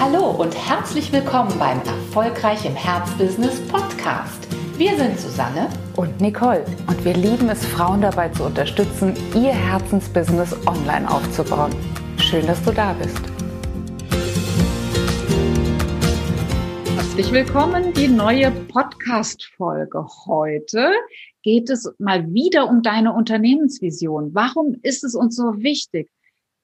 Hallo und herzlich willkommen beim Erfolgreich im Herzbusiness Podcast. Wir sind Susanne und Nicole und wir lieben es, Frauen dabei zu unterstützen, ihr Herzensbusiness online aufzubauen. Schön, dass du da bist. Herzlich willkommen, die neue Podcast-Folge. Heute geht es mal wieder um deine Unternehmensvision. Warum ist es uns so wichtig?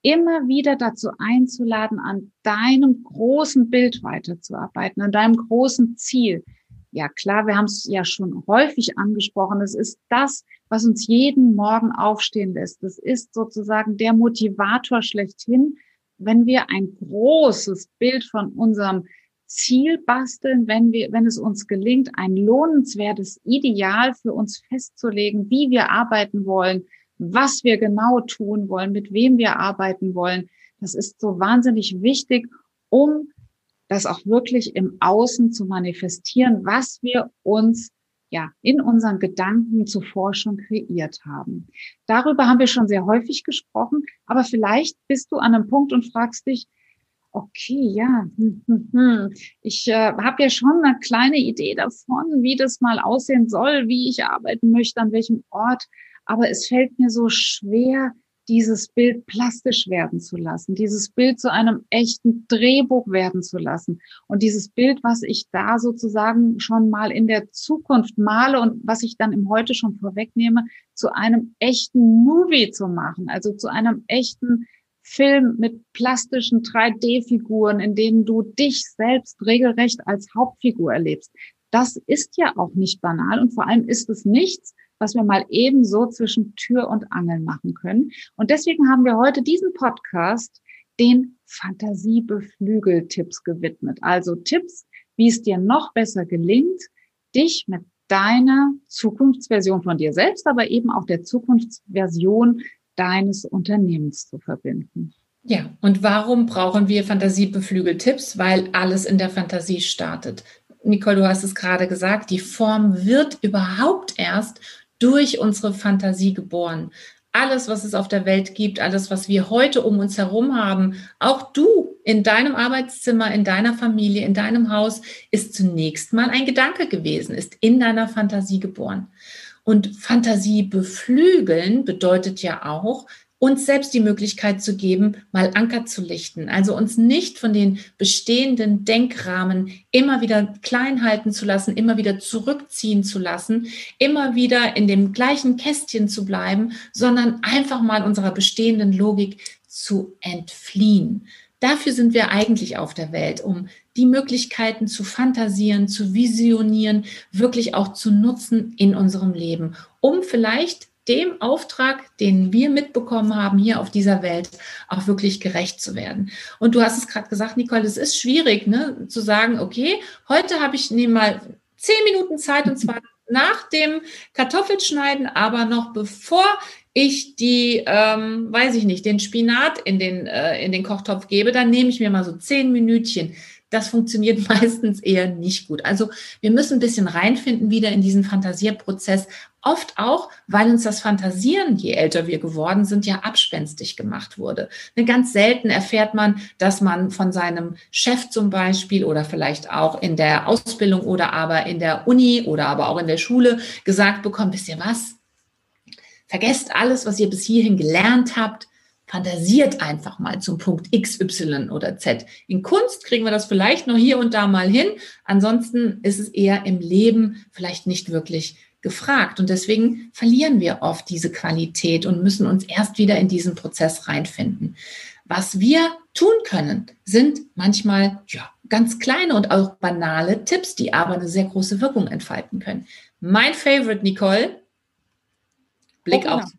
Immer wieder dazu einzuladen, an deinem großen Bild weiterzuarbeiten, an deinem großen Ziel. Ja klar, wir haben es ja schon häufig angesprochen. Es ist das, was uns jeden Morgen aufstehen lässt. Das ist sozusagen der Motivator schlechthin, wenn wir ein großes Bild von unserem Ziel basteln, wenn wir, wenn es uns gelingt, ein lohnenswertes Ideal für uns festzulegen, wie wir arbeiten wollen, was wir genau tun wollen, mit wem wir arbeiten wollen. Das ist so wahnsinnig wichtig, um das auch wirklich im Außen zu manifestieren, was wir uns ja in unseren Gedanken zuvor schon kreiert haben. Darüber haben wir schon sehr häufig gesprochen, aber vielleicht bist du an einem Punkt und fragst dich, okay, ja, hm, hm, hm. ich äh, habe ja schon eine kleine Idee davon, wie das mal aussehen soll, wie ich arbeiten möchte, an welchem Ort aber es fällt mir so schwer, dieses Bild plastisch werden zu lassen, dieses Bild zu einem echten Drehbuch werden zu lassen und dieses Bild, was ich da sozusagen schon mal in der Zukunft male und was ich dann im Heute schon vorwegnehme, zu einem echten Movie zu machen, also zu einem echten Film mit plastischen 3D-Figuren, in denen du dich selbst regelrecht als Hauptfigur erlebst. Das ist ja auch nicht banal und vor allem ist es nichts, was wir mal ebenso zwischen Tür und Angel machen können. Und deswegen haben wir heute diesen Podcast den Fantasiebeflügel-Tipps gewidmet. Also Tipps, wie es dir noch besser gelingt, dich mit deiner Zukunftsversion von dir selbst, aber eben auch der Zukunftsversion deines Unternehmens zu verbinden. Ja, und warum brauchen wir Fantasiebeflügel-Tipps? Weil alles in der Fantasie startet. Nicole, du hast es gerade gesagt, die Form wird überhaupt erst durch unsere Fantasie geboren. Alles, was es auf der Welt gibt, alles, was wir heute um uns herum haben, auch du in deinem Arbeitszimmer, in deiner Familie, in deinem Haus, ist zunächst mal ein Gedanke gewesen, ist in deiner Fantasie geboren. Und Fantasie beflügeln bedeutet ja auch, uns selbst die Möglichkeit zu geben, mal Anker zu lichten. Also uns nicht von den bestehenden Denkrahmen immer wieder klein halten zu lassen, immer wieder zurückziehen zu lassen, immer wieder in dem gleichen Kästchen zu bleiben, sondern einfach mal unserer bestehenden Logik zu entfliehen. Dafür sind wir eigentlich auf der Welt, um die Möglichkeiten zu fantasieren, zu visionieren, wirklich auch zu nutzen in unserem Leben, um vielleicht dem Auftrag, den wir mitbekommen haben hier auf dieser Welt, auch wirklich gerecht zu werden. Und du hast es gerade gesagt, Nicole, es ist schwierig, ne, zu sagen, okay, heute habe ich nehme mal zehn Minuten Zeit und zwar nach dem Kartoffelschneiden, aber noch bevor ich die, ähm, weiß ich nicht, den Spinat in den, äh, in den Kochtopf gebe, dann nehme ich mir mal so zehn Minütchen das funktioniert meistens eher nicht gut. Also wir müssen ein bisschen reinfinden wieder in diesen Fantasierprozess. Oft auch, weil uns das Fantasieren, je älter wir geworden sind, ja abspenstig gemacht wurde. Ne, ganz selten erfährt man, dass man von seinem Chef zum Beispiel oder vielleicht auch in der Ausbildung oder aber in der Uni oder aber auch in der Schule gesagt bekommt, wisst ihr was? Vergesst alles, was ihr bis hierhin gelernt habt fantasiert einfach mal zum Punkt X, Y oder Z. In Kunst kriegen wir das vielleicht noch hier und da mal hin. Ansonsten ist es eher im Leben vielleicht nicht wirklich gefragt. Und deswegen verlieren wir oft diese Qualität und müssen uns erst wieder in diesen Prozess reinfinden. Was wir tun können, sind manchmal ja, ganz kleine und auch banale Tipps, die aber eine sehr große Wirkung entfalten können. Mein Favorite, Nicole, Blick oh, aufs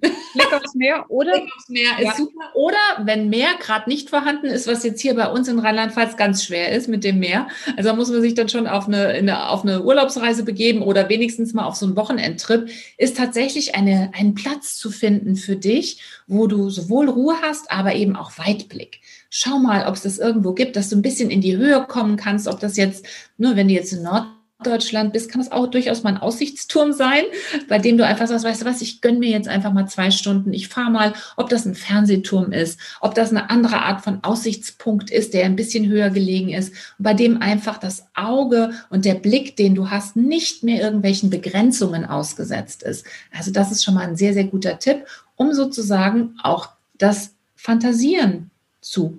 Blick aufs Meer oder? Blick aufs Meer ist ja. super. Oder wenn Meer gerade nicht vorhanden ist, was jetzt hier bei uns in Rheinland-Pfalz ganz schwer ist mit dem Meer. Also da muss man sich dann schon auf eine, eine, auf eine Urlaubsreise begeben oder wenigstens mal auf so einen Wochenendtrip, ist tatsächlich eine, einen Platz zu finden für dich, wo du sowohl Ruhe hast, aber eben auch Weitblick. Schau mal, ob es das irgendwo gibt, dass du ein bisschen in die Höhe kommen kannst, ob das jetzt, nur wenn du jetzt in Nord Norddeutschland bist, kann es auch durchaus mal ein Aussichtsturm sein, bei dem du einfach sagst, weißt du was, ich gönne mir jetzt einfach mal zwei Stunden. Ich fahre mal, ob das ein Fernsehturm ist, ob das eine andere Art von Aussichtspunkt ist, der ein bisschen höher gelegen ist, bei dem einfach das Auge und der Blick, den du hast, nicht mehr irgendwelchen Begrenzungen ausgesetzt ist. Also das ist schon mal ein sehr, sehr guter Tipp, um sozusagen auch das Fantasieren zu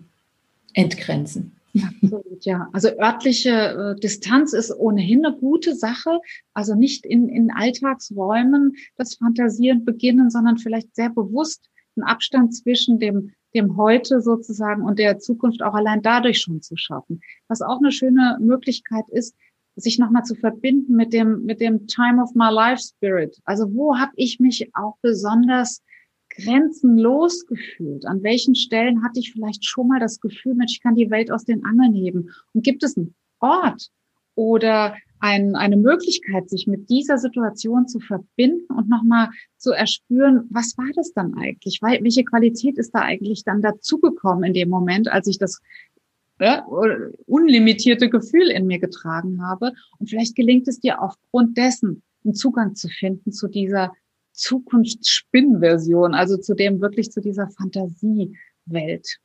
entgrenzen. Absolut, ja. Also örtliche äh, Distanz ist ohnehin eine gute Sache. Also nicht in, in Alltagsräumen das Fantasieren beginnen, sondern vielleicht sehr bewusst einen Abstand zwischen dem, dem Heute sozusagen und der Zukunft auch allein dadurch schon zu schaffen. Was auch eine schöne Möglichkeit ist, sich nochmal zu verbinden mit dem, mit dem Time of My Life Spirit. Also wo habe ich mich auch besonders grenzenlos gefühlt? An welchen Stellen hatte ich vielleicht schon mal das Gefühl, Mensch, ich kann die Welt aus den Angeln heben? Und gibt es einen Ort oder ein, eine Möglichkeit, sich mit dieser Situation zu verbinden und nochmal zu erspüren, was war das dann eigentlich? Welche Qualität ist da eigentlich dann dazugekommen in dem Moment, als ich das ja, unlimitierte Gefühl in mir getragen habe? Und vielleicht gelingt es dir aufgrund dessen, einen Zugang zu finden zu dieser Zukunftsspinnversion, also zu dem wirklich zu dieser Fantasiewelt.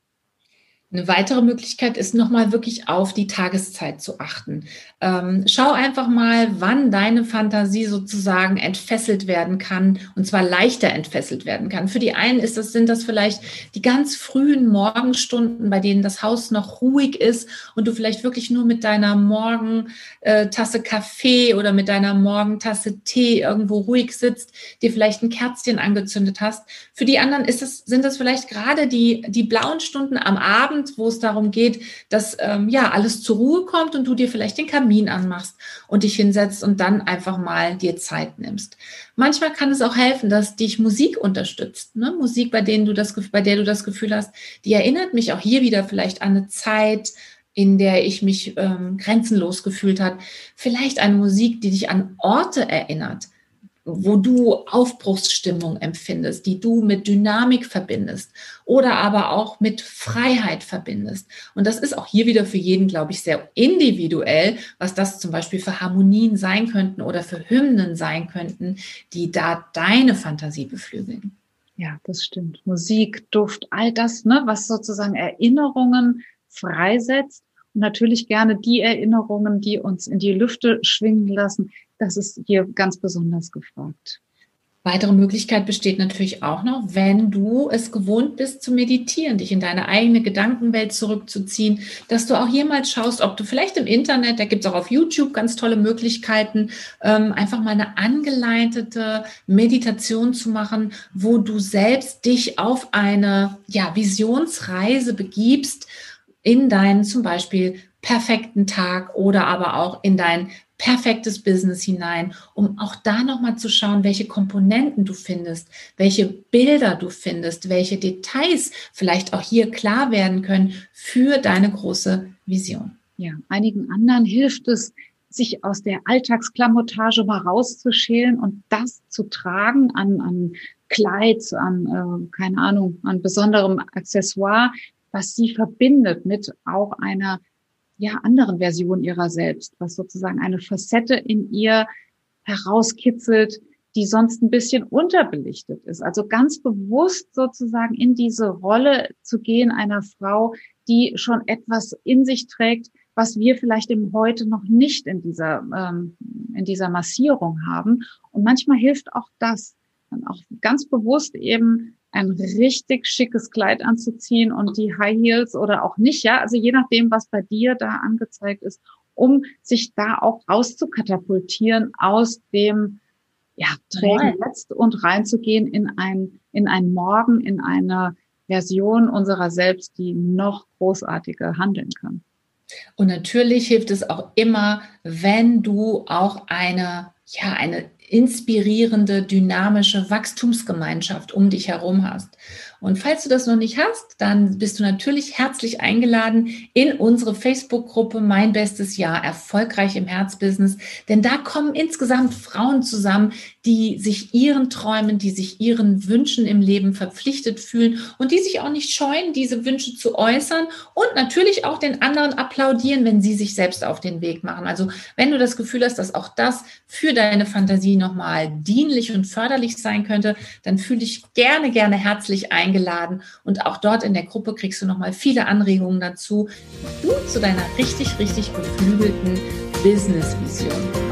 Eine weitere Möglichkeit ist nochmal wirklich auf die Tageszeit zu achten. Ähm, schau einfach mal, wann deine Fantasie sozusagen entfesselt werden kann und zwar leichter entfesselt werden kann. Für die einen ist das, sind das vielleicht die ganz frühen Morgenstunden, bei denen das Haus noch ruhig ist und du vielleicht wirklich nur mit deiner Morgentasse Kaffee oder mit deiner Morgentasse Tee irgendwo ruhig sitzt, dir vielleicht ein Kerzchen angezündet hast. Für die anderen ist es, sind das vielleicht gerade die, die blauen Stunden am Abend, Abend, wo es darum geht, dass ähm, ja alles zur Ruhe kommt und du dir vielleicht den Kamin anmachst und dich hinsetzt und dann einfach mal dir Zeit nimmst. Manchmal kann es auch helfen, dass dich Musik unterstützt. Ne? Musik, bei, denen du das, bei der du das Gefühl hast, die erinnert mich auch hier wieder vielleicht an eine Zeit, in der ich mich ähm, grenzenlos gefühlt habe. Vielleicht eine Musik, die dich an Orte erinnert, wo du Aufbruchsstimmung empfindest, die du mit Dynamik verbindest oder aber auch mit Freiheit verbindest. Und das ist auch hier wieder für jeden, glaube ich, sehr individuell, was das zum Beispiel für Harmonien sein könnten oder für Hymnen sein könnten, die da deine Fantasie beflügeln. Ja, das stimmt. Musik, Duft, all das, ne, was sozusagen Erinnerungen freisetzt und natürlich gerne die Erinnerungen, die uns in die Lüfte schwingen lassen, das ist hier ganz besonders gefragt. Weitere Möglichkeit besteht natürlich auch noch, wenn du es gewohnt bist zu meditieren, dich in deine eigene Gedankenwelt zurückzuziehen, dass du auch mal schaust, ob du vielleicht im Internet, da gibt es auch auf YouTube ganz tolle Möglichkeiten, ähm, einfach mal eine angeleitete Meditation zu machen, wo du selbst dich auf eine ja, Visionsreise begibst in deinen zum Beispiel perfekten Tag oder aber auch in dein perfektes Business hinein, um auch da nochmal zu schauen, welche Komponenten du findest, welche Bilder du findest, welche Details vielleicht auch hier klar werden können für deine große Vision. Ja, einigen anderen hilft es, sich aus der Alltagsklamotage mal rauszuschälen und das zu tragen an, an Kleid, an, äh, keine Ahnung, an besonderem Accessoire, was sie verbindet mit auch einer ja, anderen Version ihrer selbst, was sozusagen eine Facette in ihr herauskitzelt, die sonst ein bisschen unterbelichtet ist. Also ganz bewusst sozusagen in diese Rolle zu gehen einer Frau, die schon etwas in sich trägt, was wir vielleicht im Heute noch nicht in dieser, ähm, in dieser Massierung haben. Und manchmal hilft auch das, dann auch ganz bewusst eben ein richtig schickes Kleid anzuziehen und die High Heels oder auch nicht, ja, also je nachdem, was bei dir da angezeigt ist, um sich da auch rauszukatapultieren aus dem ja, trägen jetzt und reinzugehen in ein, in ein Morgen, in eine Version unserer selbst, die noch großartiger handeln kann. Und natürlich hilft es auch immer, wenn du auch eine, ja, eine inspirierende, dynamische Wachstumsgemeinschaft um dich herum hast. Und falls du das noch nicht hast, dann bist du natürlich herzlich eingeladen in unsere Facebook-Gruppe Mein bestes Jahr erfolgreich im Herzbusiness. Denn da kommen insgesamt Frauen zusammen, die sich ihren Träumen, die sich ihren Wünschen im Leben verpflichtet fühlen und die sich auch nicht scheuen, diese Wünsche zu äußern und natürlich auch den anderen applaudieren, wenn sie sich selbst auf den Weg machen. Also wenn du das Gefühl hast, dass auch das für deine Fantasie nochmal dienlich und förderlich sein könnte, dann fühle dich gerne, gerne herzlich eingeladen. Und auch dort in der Gruppe kriegst du nochmal viele Anregungen dazu, wie du zu deiner richtig, richtig beflügelten Business-Vision